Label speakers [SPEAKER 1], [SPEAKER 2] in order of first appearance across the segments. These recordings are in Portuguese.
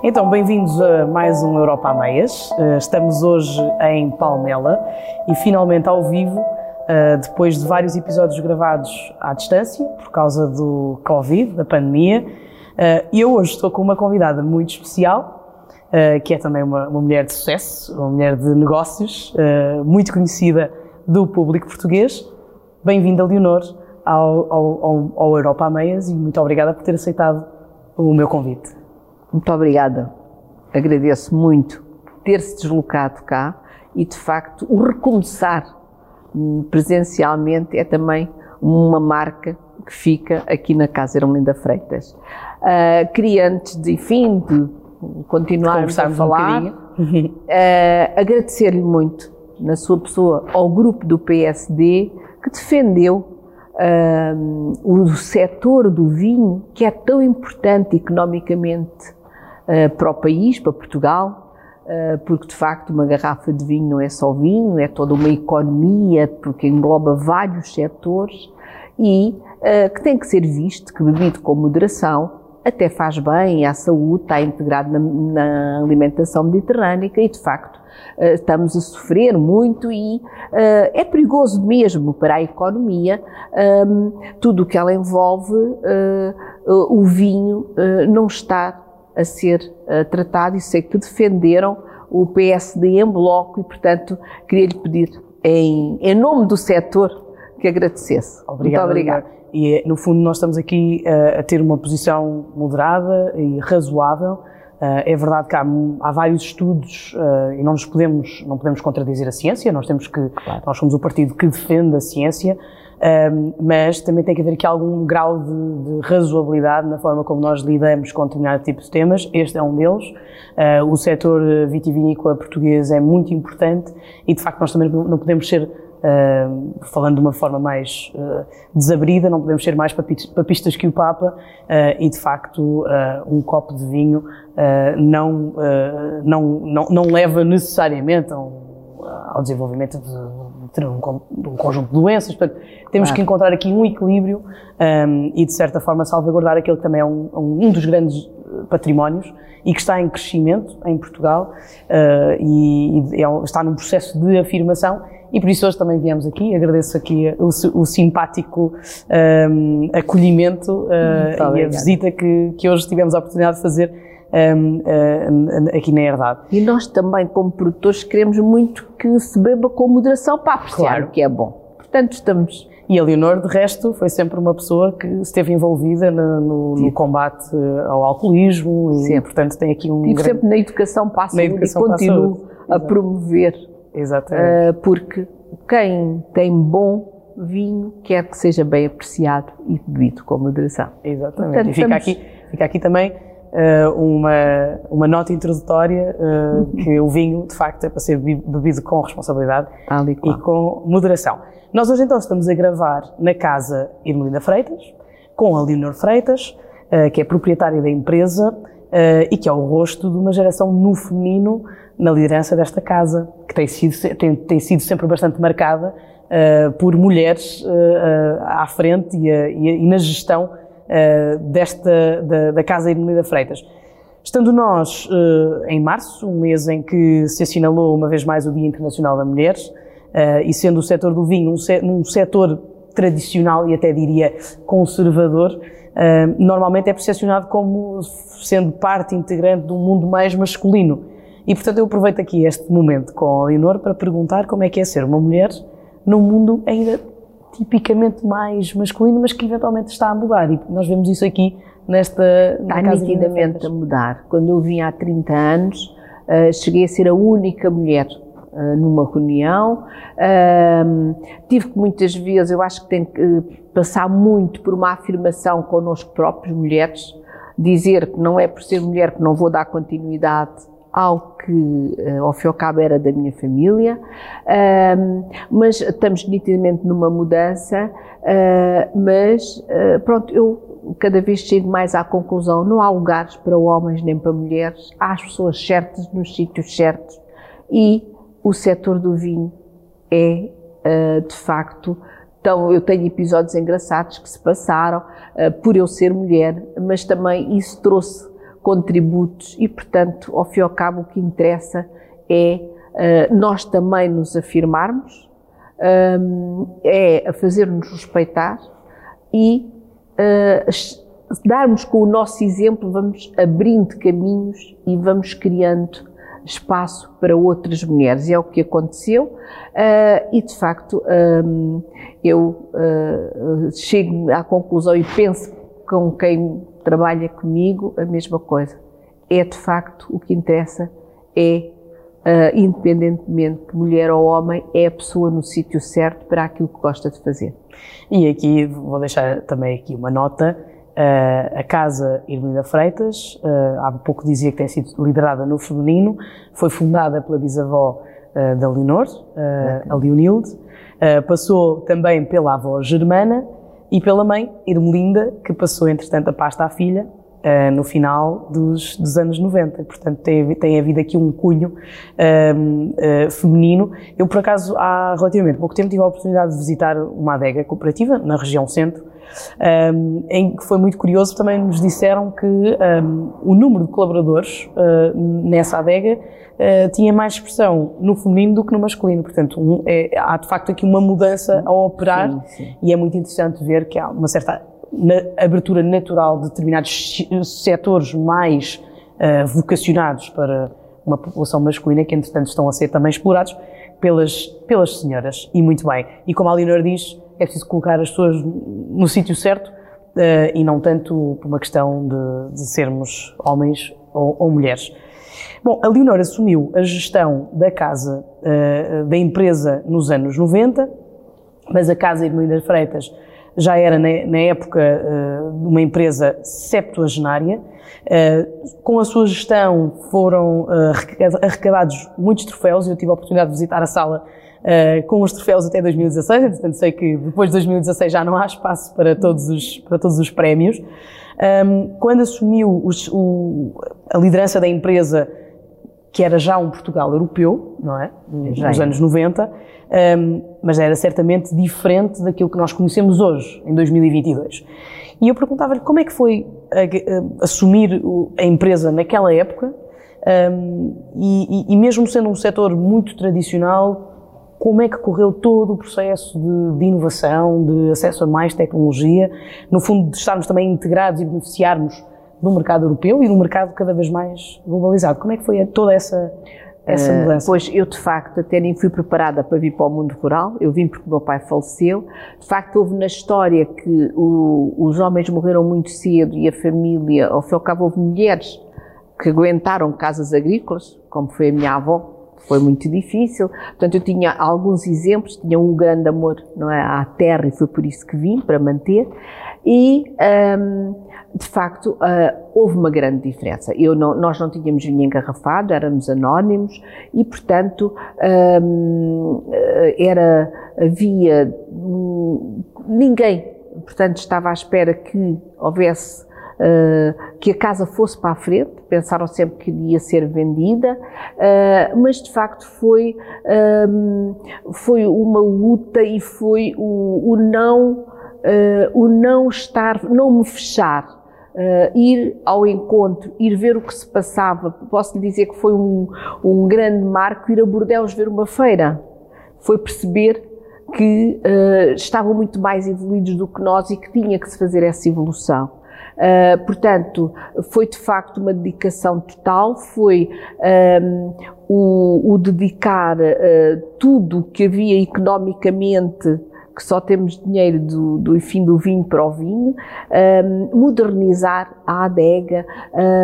[SPEAKER 1] Então, bem-vindos a mais um Europa a Meias. Eh, estamos hoje em Palmela e finalmente ao vivo, eh, depois de vários episódios gravados à distância, por causa do Covid, da pandemia. Eh, e eu hoje estou com uma convidada muito especial, que é também uma, uma mulher de sucesso, uma mulher de negócios, muito conhecida do público português. Bem-vinda, Leonor, ao, ao, ao Europa a Meias e muito obrigada por ter aceitado o meu convite.
[SPEAKER 2] Muito obrigada. Agradeço muito ter-se deslocado cá e, de facto, o recomeçar presencialmente é também uma marca que fica aqui na Casa Ermelinda Freitas. Uh, queria, antes de, enfim, de continuarmos a falar, uh, agradecer-lhe muito, na sua pessoa, ao grupo do PSD que defendeu uh, o setor do vinho, que é tão importante economicamente para o país, para Portugal, uh, porque de facto uma garrafa de vinho não é só vinho, é toda uma economia, porque engloba vários setores e que tem que ser visto, que bebido com moderação, até faz bem à saúde, está integrado na, na alimentação mediterrânica e, de facto, estamos a sofrer muito e é perigoso mesmo para a economia um, tudo o que ela envolve, o vinho não está a ser tratado e sei que defenderam o PSD em bloco e, portanto, queria-lhe pedir, em, em nome do setor, que agradecesse.
[SPEAKER 1] Obrigado, Muito obrigada. E, no fundo, nós estamos aqui uh, a ter uma posição moderada e razoável. Uh, é verdade que há, há vários estudos uh, e não nos podemos, não podemos contradizer a ciência, nós temos que, claro. nós somos o partido que defende a ciência, mas também tem que haver aqui algum grau de, de, razoabilidade na forma como nós lidamos com determinado tipo de temas. Este é um deles. o setor vitivinícola português é muito importante e, de facto, nós também não podemos ser Uh, falando de uma forma mais uh, desabrida, não podemos ser mais papistas que o Papa, uh, e de facto um copo de vinho não, não, não, não leva necessariamente um, ao desenvolvimento de, de, um, um, conjunto de doenças. Portanto, temos claro. que encontrar aqui um equilíbrio um, e, de certa forma, salvaguardar aquele que também é um, um dos grandes patrimónios e que está em crescimento em Portugal e, e é, está num processo de afirmação e por isso hoje também viemos aqui. Agradeço aqui o, o simpático um, acolhimento uh, e a visita que, que hoje tivemos a oportunidade de fazer um, uh, aqui na Herdade.
[SPEAKER 2] E nós também, como produtores, queremos muito que se beba com moderação para apreciar claro. o que é bom. Portanto, estamos
[SPEAKER 1] e a Leonor, de resto, foi sempre uma pessoa que esteve envolvida no, no, no combate ao alcoolismo e, sempre. portanto, tem aqui um.
[SPEAKER 2] E grande... sempre na educação passa na educação e continuo a promover
[SPEAKER 1] Exatamente. Uh,
[SPEAKER 2] porque quem tem bom vinho quer que seja bem apreciado e bebido com moderação.
[SPEAKER 1] Exatamente. Portanto, e fica, estamos... aqui, fica aqui também uma, uma nota introdutória uh, que o vinho, de facto, é para ser bebido com responsabilidade e com moderação. Nós hoje então estamos a gravar na casa Irmelinda Freitas, com a Leonor Freitas, uh, que é proprietária da empresa e que é o rosto de uma geração no feminino na liderança desta casa, que tem sido, tem, tem sido sempre bastante marcada por mulheres à frente e, e, e na gestão desta, da, da Casa Irmelida Freitas. Estando nós em março, um mês em que se assinalou uma vez mais o Dia Internacional da Mulher, e sendo o setor do vinho um, um setor tradicional e até diria conservador, normalmente é percepcionado como sendo parte integrante de um mundo mais masculino. E portanto eu aproveito aqui este momento com a Leonor para perguntar como é que é ser uma mulher num mundo ainda tipicamente mais masculino, mas que eventualmente está a mudar. E nós vemos isso aqui nesta.
[SPEAKER 2] Está nitidamente a mudar. Quando eu vim há 30 anos, uh, cheguei a ser a única mulher uh, numa reunião. Uh, tive que muitas vezes, eu acho que tenho que passar muito por uma afirmação connosco próprios, mulheres, dizer que não é por ser mulher que não vou dar continuidade algo que, eh, ao fim e ao cabo, era da minha família, mas estamos nitidamente numa mudança, ah, mas ah, pronto, eu cada vez chego mais à conclusão, não há lugares para homens nem para mulheres, há as pessoas certas nos sítios certos e o setor do vinho é, ah, de facto, então, eu tenho episódios engraçados que se passaram uh, por eu ser mulher, mas também isso trouxe contributos e, portanto, ao fim e ao cabo, o que interessa é uh, nós também nos afirmarmos, um, é fazer-nos respeitar e uh, darmos com o nosso exemplo, vamos abrindo caminhos e vamos criando espaço para outras mulheres. É o que aconteceu uh, e, de facto, um, eu uh, chego à conclusão e penso com quem trabalha comigo a mesma coisa. É, de facto, o que interessa é, uh, independentemente de mulher ou homem, é a pessoa no sítio certo para aquilo que gosta de fazer.
[SPEAKER 1] E aqui vou deixar também aqui uma nota Uh, a Casa Irmelinda Freitas, uh, há pouco dizia que tem sido liderada no feminino, foi fundada pela bisavó da Leonor, a Leonilde, passou também pela avó Germana e pela mãe Irmelinda, que passou entretanto a pasta à filha no final dos, dos, anos 90. Portanto, tem, tem havido aqui um cunho feminino. Eu, por acaso, há relativamente pouco tempo tive a oportunidade de visitar uma adega cooperativa na região centro, um, em que foi muito curioso, também nos disseram que um, o número de colaboradores uh, nessa adega uh, tinha mais expressão no feminino do que no masculino. Portanto, um, é, há de facto aqui uma mudança a operar sim, sim. e é muito interessante ver que há uma certa na, abertura natural de determinados setores mais uh, vocacionados para uma população masculina que, entretanto, estão a ser também explorados pelas, pelas senhoras. E muito bem. E como a Leonor diz, é preciso colocar as pessoas no sítio certo uh, e não tanto por uma questão de, de sermos homens ou, ou, mulheres. Bom, a Leonor assumiu a gestão da casa, uh, da empresa nos anos 90, mas a Casa Irmelinda Freitas já era na, época uh, uma empresa septuagenária. Uh, com a sua gestão foram uh, arrecadados muitos troféus. Eu tive a oportunidade de visitar a sala com os troféus até 2016, entretanto sei que depois de 2016 já não há espaço para todos os, para todos os prémios. Um, quando assumiu a liderança da empresa, que era já um Portugal europeu, não é? Nos anos 90, um, mas era certamente diferente daquilo que nós conhecemos hoje, em 2022. E eu perguntava-lhe como é que foi a, a, assumir a empresa naquela época, um, e, e, mesmo sendo um setor muito tradicional, como é que correu todo o processo de, de, inovação, de acesso a mais tecnologia, no fundo de estarmos também integrados e beneficiarmos do mercado europeu e do mercado cada vez mais globalizado. Como é que foi toda essa, essa eh, mudança?
[SPEAKER 2] Uh, pois eu de facto até nem fui preparada para vir para o mundo rural, eu vim porque o meu pai faleceu. De facto houve na história que o, os homens morreram muito cedo e a família, ao fim e ao cabo houve mulheres que aguentaram casas agrícolas, como foi a minha avó, foi muito difícil. Portanto, eu tinha alguns exemplos, tinha um grande amor não é, à terra e foi por isso que vim, para manter. E, um, de facto, uh, houve uma grande diferença. Eu não, nós não tínhamos vinho engarrafado, éramos anónimos e, portanto, um, era, havia um, ninguém, portanto, estava à espera que houvesse uh, que a casa fosse para a frente, pensaram sempre que ia ser vendida, uh, mas de facto foi, um, foi uma luta e foi o, o não, o não estar, não me fechar. Uh, ir ao encontro, ir ver o que se passava. Posso lhe dizer que foi um, um grande marco ir a Bordeaux ver uma feira. Foi perceber que uh, estavam muito mais evoluídos do que nós e que tinha que se fazer essa evolução. Uh, portanto, foi de facto uma dedicação total, foi um, o, o, dedicar uh, tudo que havia economicamente que só temos dinheiro do, do fim do vinho para o vinho, um, modernizar a adega,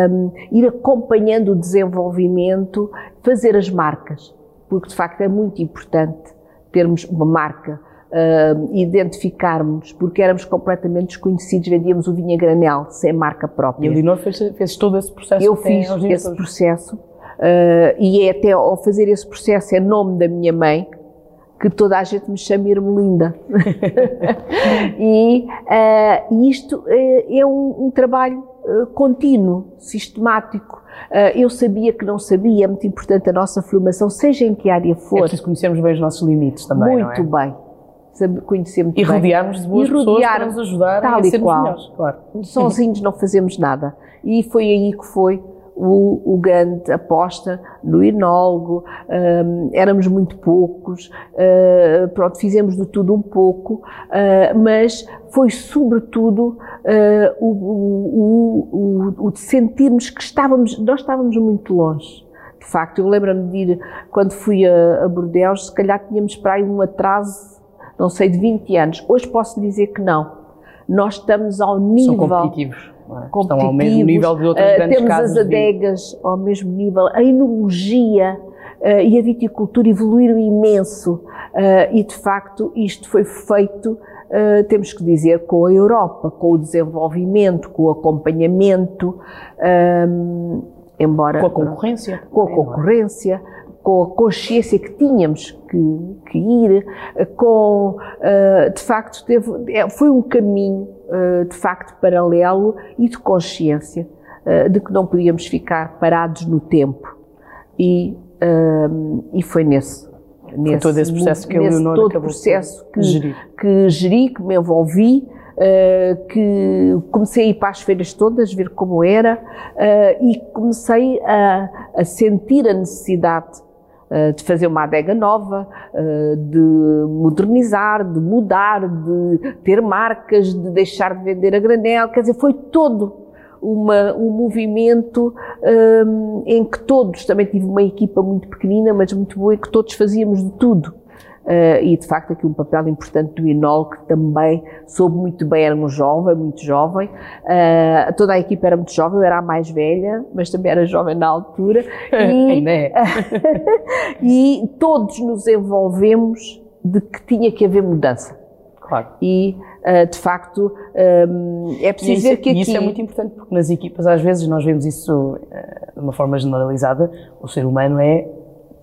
[SPEAKER 2] um, ir acompanhando o desenvolvimento, fazer as marcas, porque de facto é muito importante termos uma marca uh, identificarmos, porque éramos completamente desconhecidos, vendíamos o vinho a granel, sem marca própria.
[SPEAKER 1] E a Leonor fez, fez todo esse processo?
[SPEAKER 2] Eu fiz esse processo, uh, e é até ao fazer esse processo, é nome da minha mãe, que toda a gente me chama Irmelinda. e uh, isto é, é um, um trabalho uh, contínuo, sistemático. Uh, eu sabia que não sabia, é muito importante a nossa formação, seja em que área for. É
[SPEAKER 1] preciso conhecermos bem os nossos limites também,
[SPEAKER 2] Muito
[SPEAKER 1] é?
[SPEAKER 2] bem conhecer muito
[SPEAKER 1] e
[SPEAKER 2] bem.
[SPEAKER 1] rodearmos de boas
[SPEAKER 2] E
[SPEAKER 1] pessoas
[SPEAKER 2] rodear
[SPEAKER 1] para nos ajudar
[SPEAKER 2] tal
[SPEAKER 1] a
[SPEAKER 2] e
[SPEAKER 1] sermos
[SPEAKER 2] qual.
[SPEAKER 1] melhores. Claro.
[SPEAKER 2] Sozinhos não fazemos nada. E foi aí que foi o, o grande aposta no enólogo, hum, éramos muito poucos, uh, pronto, fizemos de tudo um pouco, uh, mas foi sobretudo uh, o, o, o, o de sentirmos que estávamos, nós estávamos muito longe. De facto, eu lembro-me de ir, quando fui a, a Bordeaux, se calhar tínhamos para aí um atraso, não sei, de 20 anos. Hoje posso dizer que não. Nós estamos ao nível
[SPEAKER 1] São competitivos. é? Estão ao
[SPEAKER 2] competitivos,
[SPEAKER 1] mesmo nível de outras
[SPEAKER 2] eh,
[SPEAKER 1] grandes
[SPEAKER 2] temos
[SPEAKER 1] casas
[SPEAKER 2] as
[SPEAKER 1] de
[SPEAKER 2] adegas ao mesmo nível, a enologia eh, e a viticultura evoluíram imenso eh, e de facto isto foi feito, eh, temos que dizer, com a Europa, com o desenvolvimento, com o acompanhamento, ehm, embora
[SPEAKER 1] Com a concorrência.
[SPEAKER 2] com a
[SPEAKER 1] é?
[SPEAKER 2] concorrência, com a consciência que tínhamos que, que ir, eh, com, eh, de facto, teve, é, foi um caminho, eh, de facto, paralelo e de consciência de que não podíamos ficar parados no tempo. E, e foi nesse, nesse
[SPEAKER 1] todo esse processo que a
[SPEAKER 2] nesse todo
[SPEAKER 1] acabou
[SPEAKER 2] processo que,
[SPEAKER 1] gerir.
[SPEAKER 2] que geri, que me envolvi, eh, que comecei a ir para as feiras todas, ver como era, eh, e comecei a, a sentir a necessidade de fazer uma adega nova, eh, de modernizar, de mudar, de ter marcas, de deixar de vender a granel, quer dizer, foi todo uma, um movimento hum, em que todos, também tive uma equipa muito pequenina, mas muito boa, em que todos fazíamos de tudo. Uh, e de facto aqui um papel importante do Inol, que também soube muito bem, era um jovem, muito jovem, Uh, toda a equipa era muito jovem, eu era a mais velha, mas também era jovem na altura, e,
[SPEAKER 1] é.
[SPEAKER 2] e todos nos envolvemos de que tinha que haver mudança.
[SPEAKER 1] Claro.
[SPEAKER 2] E uh, de facto um, é preciso
[SPEAKER 1] isso,
[SPEAKER 2] ver que aqui...
[SPEAKER 1] isso é muito importante porque nas equipas às vezes nós vemos isso de uma forma generalizada, o ser humano é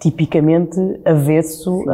[SPEAKER 1] tipicamente avesso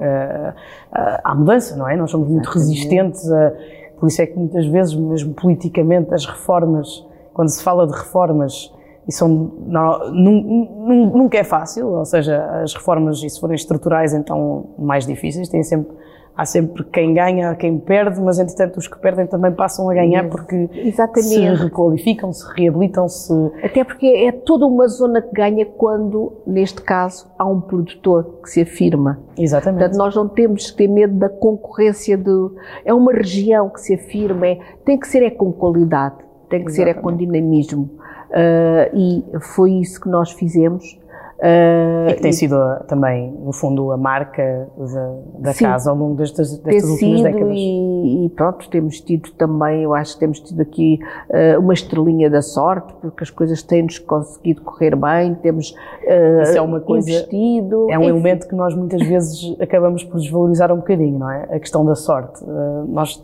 [SPEAKER 1] a, a- à mudança, não é? Nós somos muito resistentes a, por isso é que muitas vezes, mesmo politicamente, as reformas, quando se fala de reformas, e são, não, nun- nun- nunca é fácil, ou seja, as reformas, e se forem estruturais, então mais difíceis, têm sempre, há sempre quem ganha, quem perde, mas entretanto os que perdem também passam a ganhar porque se
[SPEAKER 2] Exatamente.
[SPEAKER 1] requalificam, se reabilitam, se
[SPEAKER 2] Até porque é toda uma zona que ganha quando, neste caso, há um produtor que se afirma.
[SPEAKER 1] Exatamente.
[SPEAKER 2] Portanto, nós não temos que ter medo da concorrência do. É uma região que se afirma, é, tem que ser é com qualidade, tem que ser é com dinamismo. Ah, e foi isso que nós fizemos. Ah,
[SPEAKER 1] E que tem sido ah, também, no fundo, a marca da, da
[SPEAKER 2] Sim.
[SPEAKER 1] casa ao longo destas, destas últimas
[SPEAKER 2] sido
[SPEAKER 1] décadas.
[SPEAKER 2] e, e pronto, temos tido também, eu acho que temos tido aqui eh, uma estrelinha da sorte, porque as coisas têm-nos conseguido correr bem, temos eh,
[SPEAKER 1] Isso é uma coisa-
[SPEAKER 2] investido.
[SPEAKER 1] É um
[SPEAKER 2] enfim.
[SPEAKER 1] elemento que nós muitas vezes acabamos por desvalorizar um bocadinho, não é? A questão da sorte. Ah, Nós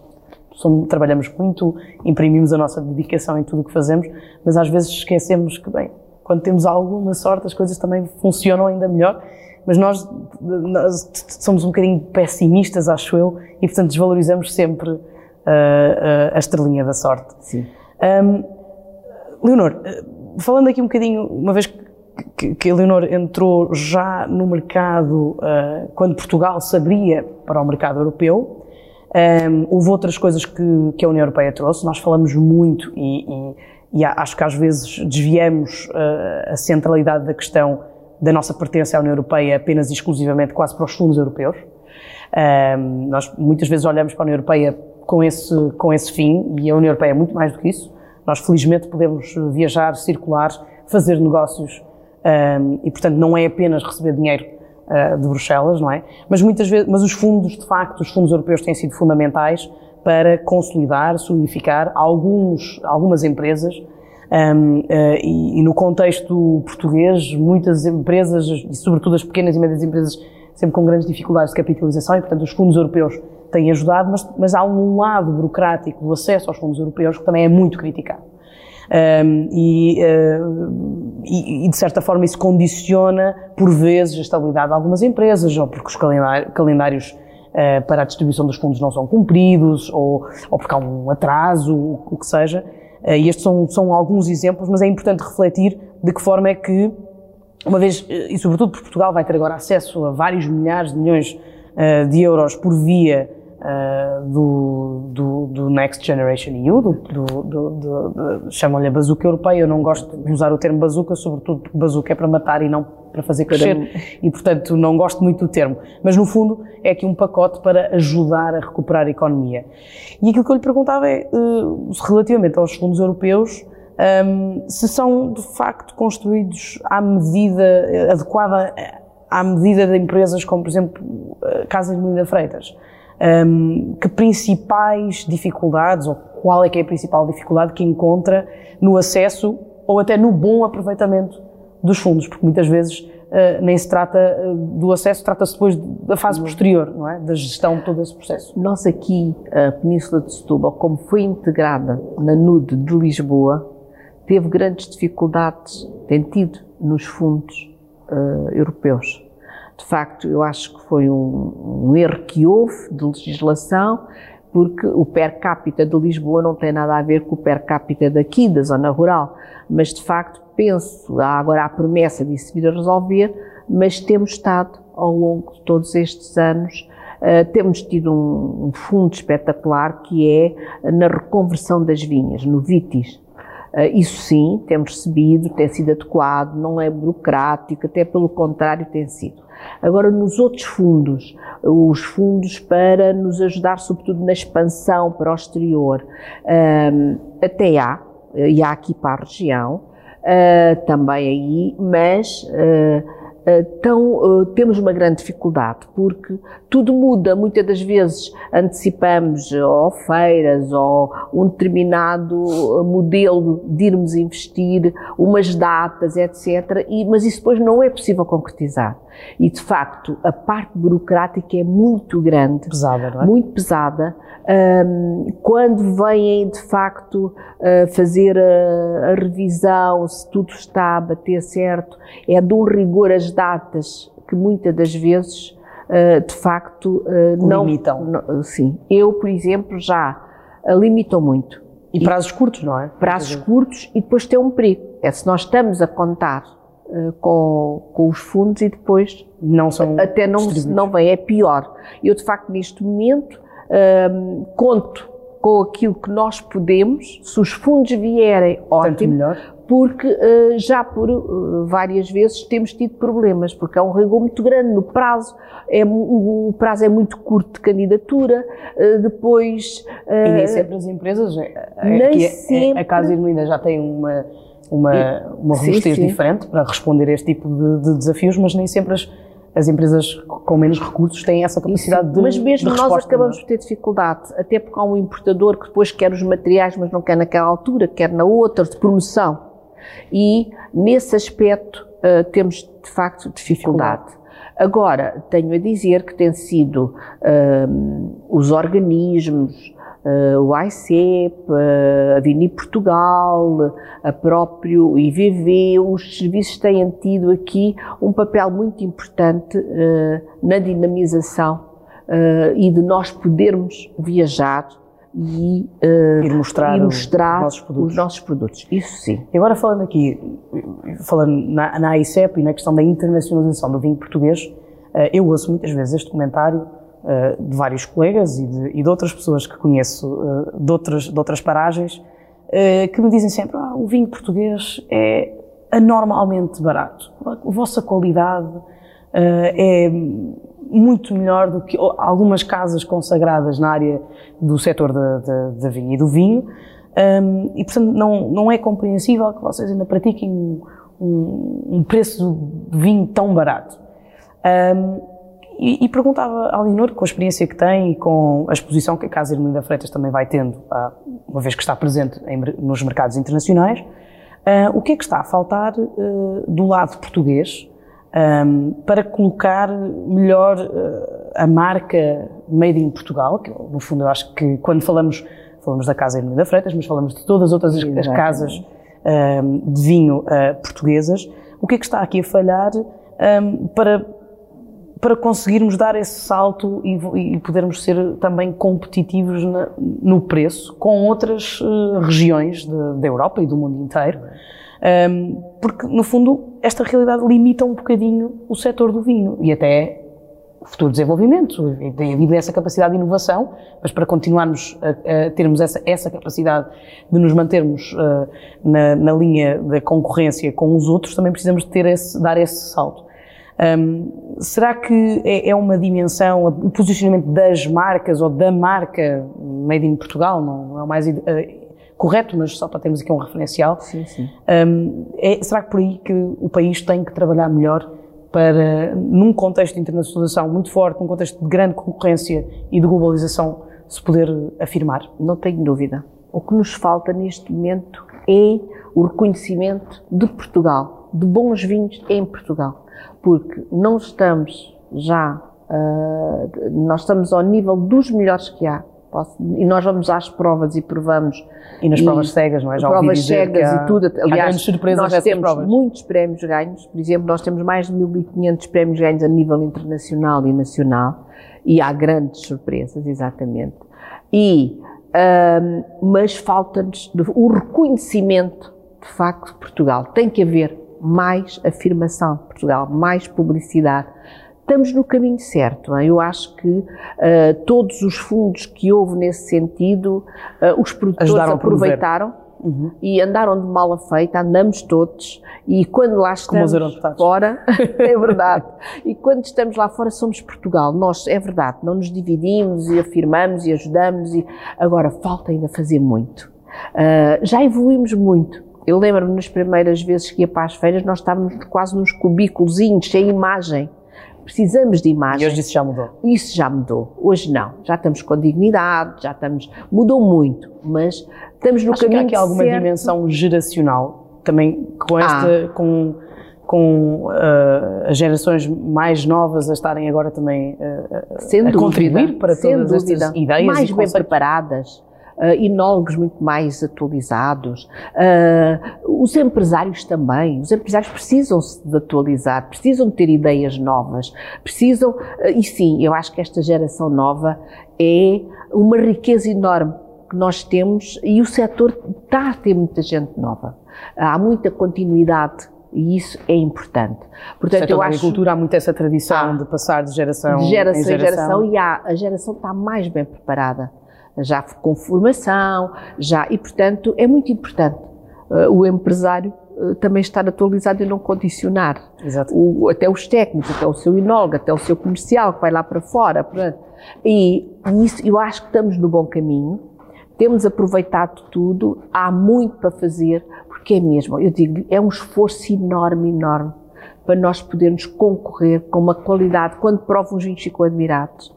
[SPEAKER 1] somos- trabalhamos muito, imprimimos a nossa dedicação em tudo o que fazemos, mas às vezes esquecemos que, bem, quando temos alguma sorte, as coisas também funcionam ainda melhor. Mas nós, nós somos um bocadinho pessimistas, acho eu, e portanto desvalorizamos sempre ah, ah, a estrelinha da sorte.
[SPEAKER 2] Sim.
[SPEAKER 1] Hum, Leonor, eh, falando aqui um bocadinho, uma vez que, que- que a Leonor entrou já no mercado, eh, quando Portugal se abria para o mercado europeu, hum, houve outras coisas que, que a União Europeia trouxe, nós falamos muito e, e- e acho que às vezes desviamos eh, a centralidade da questão da nossa pertença à União Europeia apenas e exclusivamente quase para os fundos europeus. Um, nós muitas vezes olhamos para a União Europeia com esse, com esse fim e a União Europeia é muito mais do que isso. Nós, felizmente, podemos viajar, circular, fazer negócios um, e, portanto, não é apenas receber dinheiro uh, de Bruxelas, não é? Mas muitas vezes, mas os fundos, de facto, os fundos europeus têm sido fundamentais para consolidar, solidificar alguns, algumas empresas um, uh, e, e no contexto português, muitas empresas, e sobretudo as pequenas e médias empresas, sempre com grandes dificuldades de capitalização e, portanto, os fundos europeus têm ajudado, mas, mas há um lado burocrático do acesso aos fundos europeus que também é muito criticado. Um, e, uh, e, e, de certa forma, isso condiciona, por vezes, a estabilidade de algumas empresas, ou porque os calendários, calendários uh, para a distribuição dos fundos não são cumpridos, ou, ou porque há um atraso, o, que seja. Uh, e estes são, são alguns exemplos, mas é importante refletir de que forma é que, uma vez, e sobretudo porque Portugal vai ter agora acesso a vários milhares de milhões de euros por via do, do, Next Generation EU, do, do chamam-lhe a bazuca europeia. Eu não gosto de usar o termo bazuca, sobretudo porque bazuca é para matar e não para fazer crescer, e portanto não gosto muito do termo. Mas no fundo é aqui um pacote para ajudar a recuperar a economia. E aquilo que eu lhe perguntava é, uh, relativamente aos fundos europeus, um, se são de facto construídos à medida adequada à medida de empresas como, por exemplo, Casa de Melinda Freitas. Um, que principais dificuldades, ou qual é que é a principal dificuldade que encontra no acesso ou até no bom aproveitamento dos fundos? Porque muitas vezes uh, nem se trata uh, do acesso, trata-se depois da fase posterior, não é? Da gestão de todo esse processo.
[SPEAKER 2] Nós aqui, a Península de Setúbal, como foi integrada na NUD de Lisboa, teve grandes dificuldades, tem tido nos fundos uh, europeus. De facto, eu acho que foi um, um, erro que houve de legislação, porque o per capita de Lisboa não tem nada a ver com o per capita daqui, da zona rural. Mas, de facto, penso, há agora a promessa disso vir a resolver, mas temos estado, ao longo de todos estes anos, uh, temos tido um, um fundo espetacular que é na reconversão das vinhas, no VITIS. Uh, isso sim, temos recebido, tem sido adequado, não é burocrático, até pelo contrário tem sido. Agora, nos outros fundos, os fundos para nos ajudar, sobretudo na expansão para o exterior, um, até há, e há aqui para a região, uh, também aí, mas uh, então temos uma grande dificuldade, porque tudo muda, muitas das vezes antecipamos ou feiras ou um determinado modelo de irmos investir, umas datas, etc. E, mas isso depois não é possível concretizar. E de facto, a parte burocrática é muito grande.
[SPEAKER 1] Pesada, não é?
[SPEAKER 2] Muito pesada. Quando vêm de facto fazer a, a, revisão, se tudo está a bater certo, é de um rigor as datas que muitas das vezes uh, de facto
[SPEAKER 1] uh, não. Limitam.
[SPEAKER 2] Não, sim. Eu, por exemplo, já limitam muito.
[SPEAKER 1] E, e prazos curtos, não é?
[SPEAKER 2] Prazos curtos e depois tem um perigo. É se nós estamos a contar uh, com, com os fundos e depois
[SPEAKER 1] não são
[SPEAKER 2] até não, não vem, é pior. Eu, de facto, neste momento, uh, conto com aquilo que nós podemos, se os fundos vierem, ótimo, porque uh, já por uh, várias vezes temos tido problemas, porque há um rigor muito grande no prazo, é, o prazo é muito curto de candidatura, uh, depois...
[SPEAKER 1] e nem sempre as empresas, nem é, sempre. a Casa Irmelinda já tem uma, uma, uma robustez diferente para responder a este tipo de, de desafios, mas nem sempre as as empresas com menos recursos têm essa capacidade de
[SPEAKER 2] Mas mesmo
[SPEAKER 1] de
[SPEAKER 2] nós acabamos é? por ter dificuldade, até porque há um importador que depois quer os materiais, mas não quer naquela altura, quer na outra, de promoção. E nesse aspecto uh, temos de facto dificuldade. Agora, tenho a dizer que tem sido uh, os organismos, uh, o ICEP, uh, a Vini Portugal, a próprio IVV, os serviços têm tido aqui um papel muito importante na dinamização e de nós podermos viajar e
[SPEAKER 1] uh, mostrar,
[SPEAKER 2] mostrar
[SPEAKER 1] os, nossos
[SPEAKER 2] os, nossos produtos. Isso sim.
[SPEAKER 1] E agora falando aqui, falando na, na AICEP e na questão da internacionalização do vinho português, uh, eu ouço muitas vezes este comentário uh, de vários colegas e de, e de, outras pessoas que conheço de, outras, de outras paragens que me dizem sempre ah, o vinho português é anormalmente barato. A vossa qualidade é muito melhor do que algumas casas consagradas na área do setor da, da, da vinha e do vinho. Um, e, portanto, não, não é compreensível que vocês ainda pratiquem um, um, preço de vinho tão barato. Um, e, e, perguntava ao Leonor, com a experiência que tem e com a exposição que a Casa Irmelinda Freitas também vai tendo, uma vez que está presente em, nos mercados internacionais, uh, o que é que está a faltar uh, do lado português um, para colocar melhor uh, a marca Made in Portugal, que no fundo eu acho que quando falamos, falamos da Casa da Freitas, mas falamos de todas as outras Sim, as casas um, de vinho uh, portuguesas, o que é que está aqui a falhar um, para, para conseguirmos dar esse salto e, e podermos ser também competitivos na, no preço com outras uh, regiões da Europa e do mundo inteiro? Porque, no fundo, esta realidade limita um bocadinho o setor do vinho e até futuro desenvolvimento, tem havido essa capacidade de inovação, mas para continuarmos a, a termos essa, essa capacidade de nos mantermos uh, na, na, linha da concorrência com os outros, também precisamos ter esse, dar esse salto. Um, será que é, é, uma dimensão, o posicionamento das marcas ou da marca Made in Portugal, não é o mais uh, correto, mas só para termos aqui um referencial.
[SPEAKER 2] Sim, sim.
[SPEAKER 1] Um, é, será que por aí que o país tem que trabalhar melhor para, num contexto de internacionalização muito forte, num contexto de grande concorrência e de globalização, se poder afirmar?
[SPEAKER 2] Não tenho dúvida. O que nos falta neste momento é o reconhecimento de Portugal, de bons vinhos em Portugal, porque não estamos já, uh, nós estamos ao nível dos melhores que há. Posso, e nós vamos às provas e provamos.
[SPEAKER 1] E nas e provas cegas, não é? Já
[SPEAKER 2] provas cegas
[SPEAKER 1] há,
[SPEAKER 2] e tudo. Aliás, nós temos muitos prémios ganhos. Por exemplo, nós temos mais de 1.500 prémios ganhos a nível internacional e nacional. E há grandes surpresas, exatamente. E, um, mas falta-nos o reconhecimento, de facto, de Portugal. Tem que haver mais afirmação de Portugal, mais publicidade estamos no caminho certo. Hein? Eu acho que uh, todos os fundos que houve nesse sentido, uh, os produtores
[SPEAKER 1] Ajudaram
[SPEAKER 2] aproveitaram uhum. e andaram de mala feita, andamos todos, e quando lá estamos fora, é verdade, e quando estamos lá fora somos Portugal, nós, é verdade, não nos dividimos e afirmamos e ajudamos, e agora falta ainda fazer muito. Uh, já evoluímos muito. Eu lembro-me nas primeiras vezes que ia para as feiras, nós estávamos quase nos cubículos, sem imagem precisamos de imagem.
[SPEAKER 1] E hoje isso já mudou?
[SPEAKER 2] Isso já mudou. Hoje não. Já estamos com dignidade, já estamos. Mudou muito, mas estamos no
[SPEAKER 1] Acho
[SPEAKER 2] caminho.
[SPEAKER 1] Que há aqui alguma
[SPEAKER 2] certo.
[SPEAKER 1] dimensão geracional também com esta. Ah. Com, com uh, as gerações mais novas a estarem agora também uh, a contribuir para todas
[SPEAKER 2] dúvida.
[SPEAKER 1] estas ideias
[SPEAKER 2] mais bem preparadas uh, enólogos muito mais atualizados, uh, os empresários também. Os empresários precisam-se de atualizar, precisam de ter ideias novas, precisam, uh, e sim, eu acho que esta geração nova é uma riqueza enorme que nós temos e o setor está a ter muita gente nova. Há muita continuidade e isso é importante.
[SPEAKER 1] Portanto, eu acho. agricultura há muito essa tradição de passar de geração,
[SPEAKER 2] de geração em
[SPEAKER 1] geração.
[SPEAKER 2] Em geração e há, a geração está mais bem preparada já com formação, já, e portanto é muito importante uh, o empresário uh, também estar atualizado e não condicionar. O, até os técnicos, até o seu inólogo, até o seu comercial que vai lá para fora. Portanto, e, e isso eu acho que estamos no bom caminho, temos aproveitado tudo, há muito para fazer, porque é mesmo, eu digo, é um esforço enorme, enorme, para nós podermos concorrer com uma qualidade, quando provam os vinhos ficam admirados,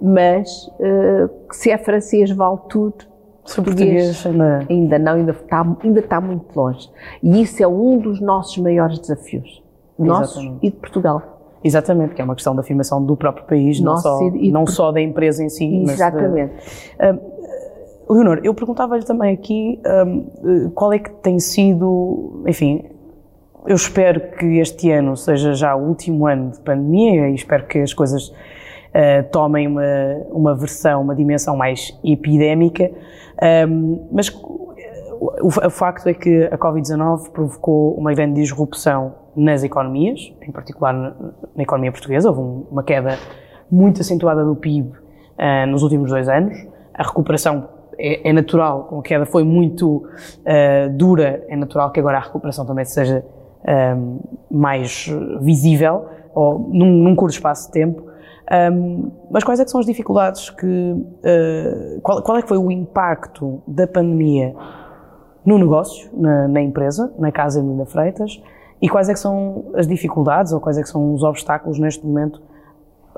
[SPEAKER 2] mas uh, se é francês vale tudo.
[SPEAKER 1] Português,
[SPEAKER 2] ainda... ainda não, ainda está, ainda está muito longe. E isso é um dos nossos maiores desafios, nossos Exatamente. e de Portugal.
[SPEAKER 1] Exatamente, que é uma questão da afirmação do próprio país, não, só, e, não só da empresa em si.
[SPEAKER 2] Exatamente.
[SPEAKER 1] Mas de, uh, Leonor, eu perguntava-lhe também aqui um, qual é que tem sido, enfim, eu espero que este ano seja já o último ano de pandemia e espero que as coisas uh, tomem uma, uma versão, uma dimensão mais epidémica, um, mas o, o, facto é que a Covid-19 provocou uma grande disrupção nas economias, em particular na, na economia portuguesa, houve um, uma queda muito acentuada do PIB uh, eh, nos últimos dois anos, a recuperação é, é natural, como a queda foi muito uh, dura, é natural que agora a recuperação também seja um, mais visível, ou num, num curto espaço de tempo, um, mas quais é que são as dificuldades que, uh, qual, qual, é que foi o impacto da pandemia no negócio, na, na empresa, na Casa Emília Freitas, e quais é que são as dificuldades ou quais é que são os obstáculos neste momento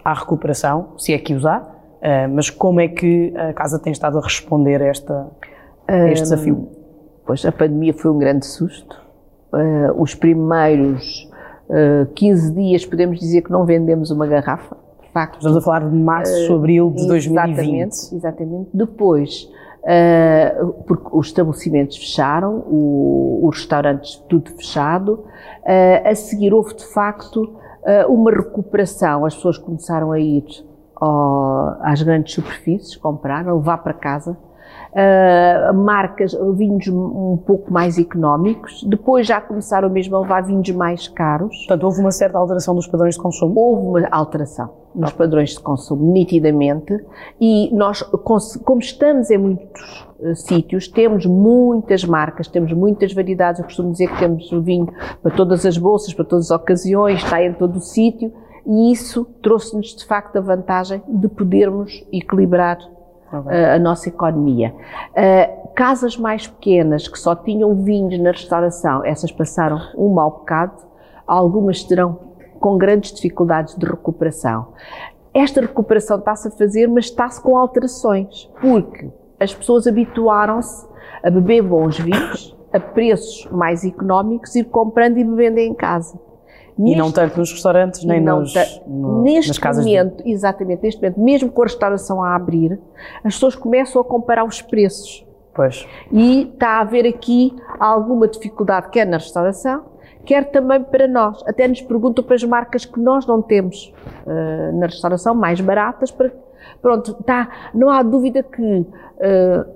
[SPEAKER 1] à recuperação, se é que os há, uh, mas como é que a Casa tem estado a responder a, esta, a este desafio?
[SPEAKER 2] Pois, a pandemia foi um grande susto. Uh, os primeiros 15 dias podemos dizer que não vendemos uma garrafa
[SPEAKER 1] facto. Estamos a falar de março, uh, abril de 2020.
[SPEAKER 2] Exatamente, exatamente. Depois, uh, porque os estabelecimentos fecharam, o, os restaurantes tudo fechado, uh, a seguir houve de facto uma recuperação, as pessoas começaram a ir ao, às grandes superfícies, comprar, a levar para casa, Uh, marcas, vinhos um pouco mais económicos. Depois já começaram mesmo a levar vinhos mais caros.
[SPEAKER 1] Portanto, houve uma certa alteração dos padrões de consumo?
[SPEAKER 2] Houve uma alteração nos padrões de consumo, nitidamente, e nós, como estamos em muitos uh, sítios, temos muitas marcas, temos muitas variedades. Eu costumo dizer que temos o vinho para todas as bolsas, para todas as ocasiões, está em todo o sítio, e isso trouxe-nos de facto a vantagem de podermos equilibrar uh, a nossa economia. Uh, casas mais pequenas que só tinham vinhos na restauração, essas passaram um mau bocado, algumas terão com grandes dificuldades de recuperação. Esta recuperação está-se a fazer, mas está-se com alterações, porque as pessoas habituaram-se a beber bons vinhos a preços mais económicos, ir comprando e bebendo em casa.
[SPEAKER 1] Neste, e não tanto nos restaurantes, nem nos, no,
[SPEAKER 2] neste
[SPEAKER 1] nas casas
[SPEAKER 2] momento, de... exatamente, neste momento, mesmo com a restauração a abrir, as pessoas começam a comparar os preços.
[SPEAKER 1] Pois.
[SPEAKER 2] E está a haver aqui alguma dificuldade, quer na restauração, quer também para nós. Até nos perguntam para as marcas que nós não temos uh, na restauração, mais baratas, para, pronto, tá, não há dúvida que uh,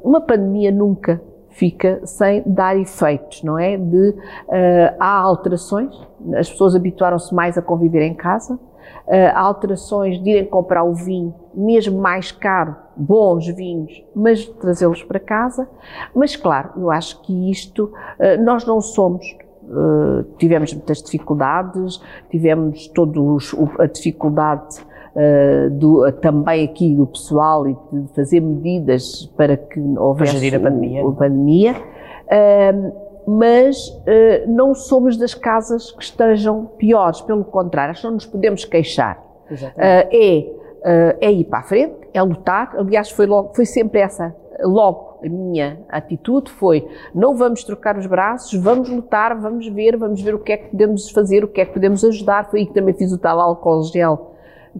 [SPEAKER 2] uma pandemia nunca fica sem dar efeitos, não é? De, uh, há alterações, as pessoas habituaram-se mais a conviver em casa, há alterações de irem comprar o vinho, mesmo mais caro, bons vinhos, mas trazê-los para casa. Mas claro, eu acho que isto, nós não somos Uh, tivemos muitas dificuldades, tivemos todos a dificuldade uh, do, também aqui do pessoal e de fazer medidas para que houvesse
[SPEAKER 1] a pandemia,
[SPEAKER 2] o, a pandemia. Uh, mas não somos das casas que estejam piores, pelo contrário, acho que não nos podemos queixar. é, é ir para a frente, é lutar, aliás foi, logo, foi sempre essa, logo a minha atitude foi: não vamos trocar os braços, vamos lutar, vamos ver, vamos ver o que é que podemos fazer, o que é que podemos ajudar. Foi aí que também fiz o tal álcool gel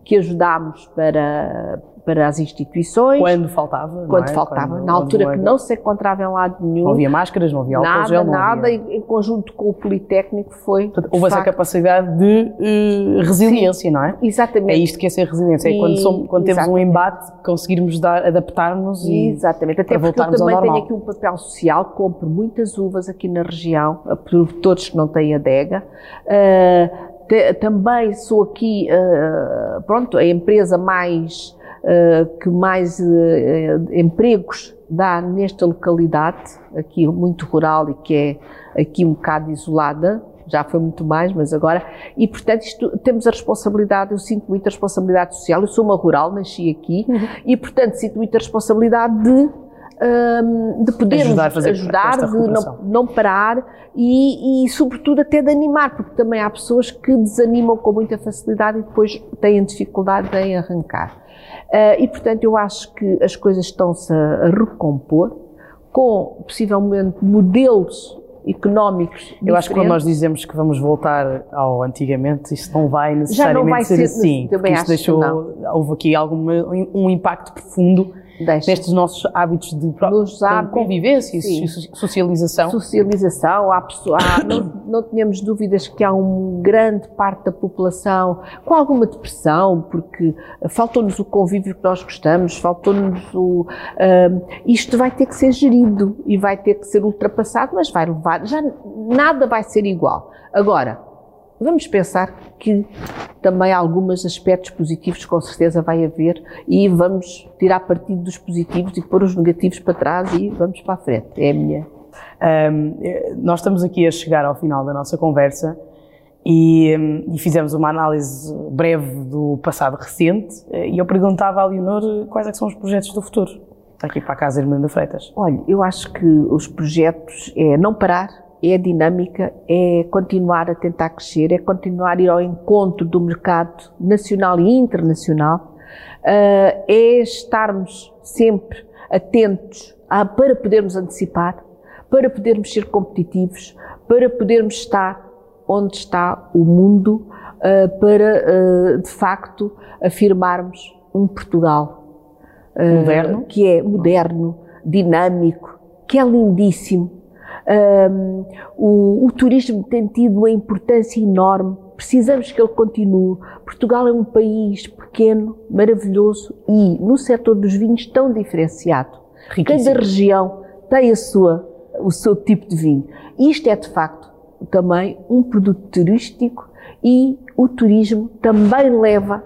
[SPEAKER 2] que ajudámos para, para as instituições.
[SPEAKER 1] Quando faltava.
[SPEAKER 2] Quando é? faltava. Quando, na altura que não se encontrava em lado nenhum.
[SPEAKER 1] Não havia máscaras, não havia álcool
[SPEAKER 2] nada,
[SPEAKER 1] gel.
[SPEAKER 2] Nada,
[SPEAKER 1] havia...
[SPEAKER 2] em conjunto com o Politécnico foi.
[SPEAKER 1] Portanto, houve essa capacidade de uh, resiliência,
[SPEAKER 2] Sim,
[SPEAKER 1] não é?
[SPEAKER 2] Exatamente.
[SPEAKER 1] É isto que é ser resiliência. É quando, somos, quando temos um embate, conseguirmos adaptar-nos e.
[SPEAKER 2] Exatamente. Até porque eu também tenho aqui um papel social, compro muitas uvas aqui na região, a produtores que não têm adega. Uh, também sou aqui, uh, pronto, a empresa mais que mais uh, empregos dá nesta localidade, aqui muito rural e que é aqui um bocado isolada, já foi muito mais, mas agora, e portanto isto, temos a responsabilidade, eu sinto muita responsabilidade social, eu sou uma rural, nasci aqui, uhum. e portanto sinto muita responsabilidade de um, de podermos ajudar, ajudar de não, não, parar e, e, sobretudo, até de animar, porque também há pessoas que desanimam com muita facilidade e depois têm dificuldade em arrancar. Uh, e, portanto, eu acho que as coisas estão-se a recompor com, possivelmente, modelos económicos.
[SPEAKER 1] Eu acho que quando nós dizemos que vamos voltar ao antigamente, isso não vai necessariamente não vai ser, ser, assim. Também porque isso deixou, houve aqui algum um impacto profundo Deixa. nestes nossos hábitos de, Nos de convivência e socialização.
[SPEAKER 2] Socialização, há pessoa, há, não, não tínhamos dúvidas que há uma grande parte da população com alguma depressão, porque faltou-nos o convívio que nós gostamos, faltou-nos o. Uh, isto vai ter que ser gerido e vai ter que ser ultrapassado, mas vai levar. Já nada vai ser igual. Agora, Vamos pensar que também alguns aspectos positivos com certeza vai haver e vamos tirar partido dos positivos e pôr os negativos para trás e vamos para a frente. É a minha.
[SPEAKER 1] Um, nós estamos aqui a chegar ao final da nossa conversa e, um, e, fizemos uma análise breve do passado recente e eu perguntava à Leonor quais é são os projetos do futuro aqui para a Casa Irmã Freitas.
[SPEAKER 2] Olha, eu acho que os projetos é não parar, é dinâmica, é continuar a tentar crescer, é continuar a ir ao encontro do mercado nacional e internacional, uh, é estarmos sempre atentos a, para podermos antecipar, para podermos ser competitivos, para podermos estar onde está o mundo, uh, para uh, de facto afirmarmos um Portugal
[SPEAKER 1] moderno,
[SPEAKER 2] que é moderno, dinâmico, que é lindíssimo, um, o, o turismo tem tido uma importância enorme precisamos que ele continue. Portugal é um país pequeno, maravilhoso e no setor dos vinhos tão diferenciado.
[SPEAKER 1] Riquíssimo.
[SPEAKER 2] Cada região tem a sua, o seu tipo de vinho. Isto é de facto também um produto turístico e o turismo também leva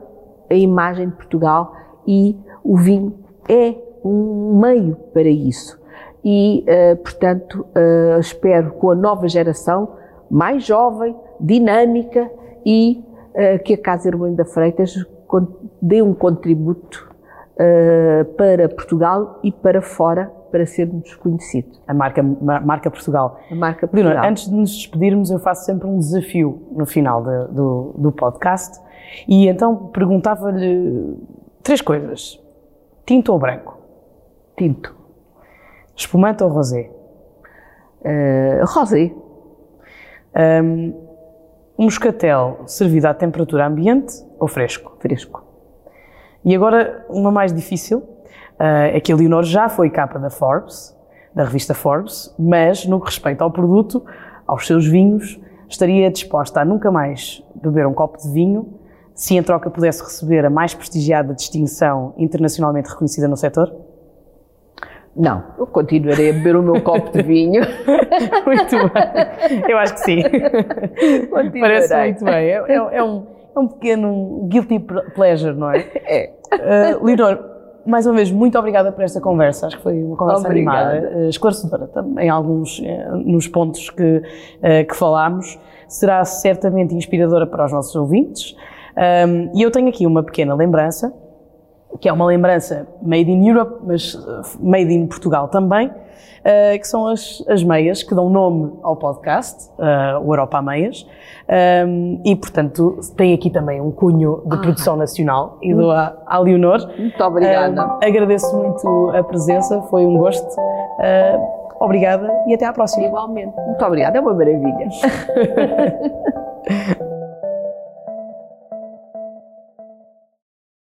[SPEAKER 2] a imagem de Portugal e o vinho é um meio para isso. E, uh, portanto, uh, espero com a nova geração, mais jovem, dinâmica e uh, que a Casa Irmã Freitas dê um contributo para Portugal e para fora para sermos conhecidos.
[SPEAKER 1] A marca, marca Portugal.
[SPEAKER 2] A marca Portugal.
[SPEAKER 1] Antes de nos despedirmos, eu faço sempre um desafio no final de, do, do podcast e então perguntava-lhe três coisas: tinto ou branco?
[SPEAKER 2] Tinto.
[SPEAKER 1] Espumante ou rosé?
[SPEAKER 2] Uh, rosé.
[SPEAKER 1] Um, moscatel servido à temperatura ambiente ou fresco?
[SPEAKER 2] Fresco.
[SPEAKER 1] E agora, uma mais difícil, uh, é que a Leonor já foi capa da Forbes, da revista Forbes, mas no que respeita ao produto, aos seus vinhos, estaria disposta a nunca mais beber um copo de vinho se em troca pudesse receber a mais prestigiada distinção internacionalmente reconhecida no setor?
[SPEAKER 2] Não, eu continuarei a beber o meu copo de vinho.
[SPEAKER 1] muito bem. Eu acho que sim. Parece muito bem. É, é, é, um, é um pequeno guilty pleasure, não é?
[SPEAKER 2] É.
[SPEAKER 1] Uh, Leonor, mais uma vez, muito obrigada por esta conversa. Acho que foi uma conversa Obrigada. animada, uh, esclarecedora também, em alguns uh, nos pontos que, que falámos. Será certamente inspiradora para os nossos ouvintes. Um, e eu tenho aqui uma pequena lembrança, que é uma lembrança made in Europe, mas uh, made in Portugal também, uh, que são as, as meias que dão nome ao podcast, uh, o Europa a Meias. Um, e, portanto, tem aqui também um cunho de ah. produção nacional e dou à, à Leonor.
[SPEAKER 2] Muito obrigada. Um,
[SPEAKER 1] agradeço muito a presença, foi um gosto. Uh, obrigada e até à próxima.
[SPEAKER 2] Igualmente. Muito obrigada, é uma maravilha.